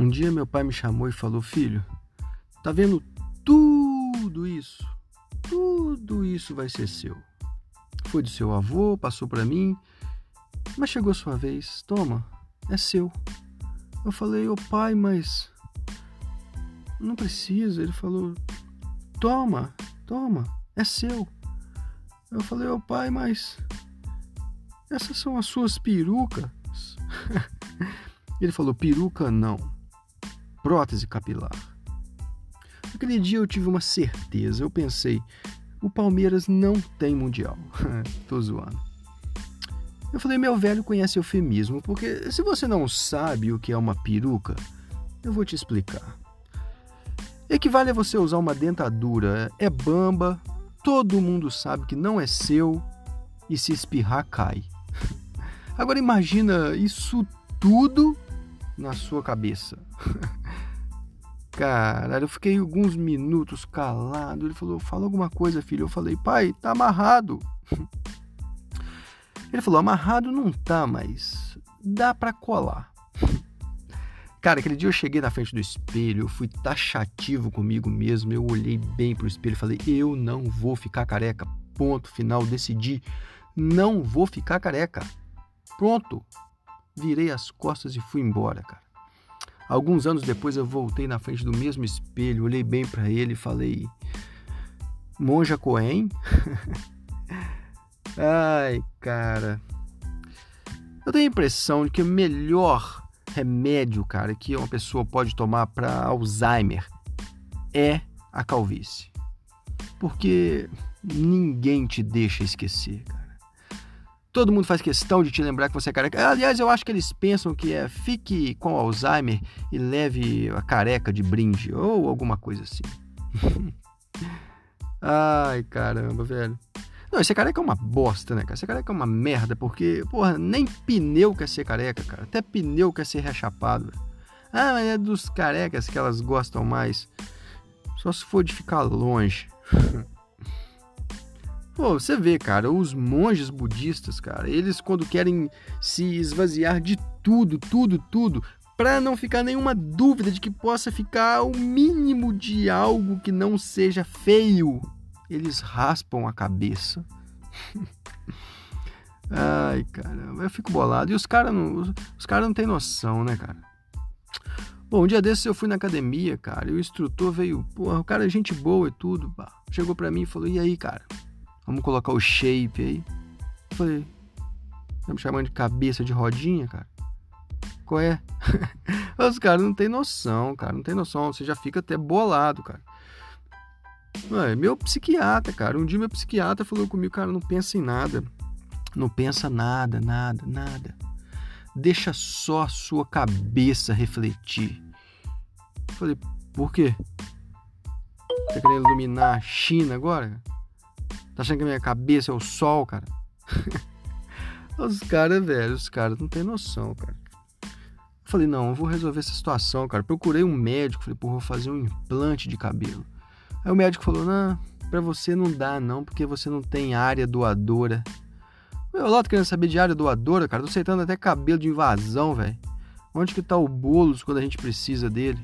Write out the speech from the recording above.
Um dia meu pai me chamou e falou: Filho, tá vendo tudo isso? Tudo isso vai ser seu. Foi do seu avô, passou para mim, mas chegou sua vez. Toma, é seu. Eu falei: Ô pai, mas. Não precisa. Ele falou: Toma, toma, é seu. Eu falei: Ô pai, mas. Essas são as suas perucas. Ele falou: Peruca não prótese capilar. Aquele dia eu tive uma certeza, eu pensei, o Palmeiras não tem mundial. Tô zoando. Eu falei, meu velho conhece eufemismo, porque se você não sabe o que é uma peruca, eu vou te explicar. Equivale a você usar uma dentadura, é bamba, todo mundo sabe que não é seu e se espirrar cai. Agora imagina isso tudo na sua cabeça. Cara, eu fiquei alguns minutos calado. Ele falou: Fala alguma coisa, filho. Eu falei: Pai, tá amarrado. Ele falou: Amarrado não tá, mas dá para colar. Cara, aquele dia eu cheguei na frente do espelho, eu fui taxativo comigo mesmo. Eu olhei bem pro espelho e falei: Eu não vou ficar careca. Ponto final, decidi. Não vou ficar careca. Pronto. Virei as costas e fui embora, cara. Alguns anos depois eu voltei na frente do mesmo espelho, olhei bem para ele e falei: Monja Cohen? Ai, cara. Eu tenho a impressão de que o melhor remédio, cara, que uma pessoa pode tomar para Alzheimer é a calvície. Porque ninguém te deixa esquecer, cara. Todo mundo faz questão de te lembrar que você é careca. Aliás, eu acho que eles pensam que é fique com Alzheimer e leve a careca de brinde ou alguma coisa assim. Ai, caramba, velho. Não, esse careca é uma bosta, né, cara? Esse careca é uma merda, porque, porra, nem pneu quer ser careca, cara. Até pneu quer ser rechapado. Ah, mas é dos carecas que elas gostam mais. Só se for de ficar longe. Pô, você vê, cara, os monges budistas, cara, eles quando querem se esvaziar de tudo, tudo, tudo, para não ficar nenhuma dúvida de que possa ficar o mínimo de algo que não seja feio, eles raspam a cabeça. Ai, caramba, eu fico bolado. E os caras não, os cara não têm noção, né, cara? Bom, um dia desses eu fui na academia, cara, e o instrutor veio, porra, o cara é gente boa e tudo, pá. Chegou pra mim e falou: "E aí, cara? Vamos colocar o shape aí. Falei, tá me chamando de cabeça de rodinha, cara? Qual é? Os caras não tem noção, cara, não tem noção. Você já fica até bolado, cara. Ué, meu psiquiatra, cara. Um dia meu psiquiatra falou comigo, cara, não pensa em nada. Não pensa nada, nada, nada. Deixa só a sua cabeça refletir. Falei, por quê? Tá querendo iluminar a China agora? Tá achando que a minha cabeça é o sol, cara? os caras, velho, os caras não tem noção, cara. Falei, não, eu vou resolver essa situação, cara. Procurei um médico, falei, pô, vou fazer um implante de cabelo. Aí o médico falou, não, pra você não dá, não, porque você não tem área doadora. Eu lá tô querendo saber de área doadora, cara. Tô aceitando até cabelo de invasão, velho. Onde que tá o Boulos quando a gente precisa dele?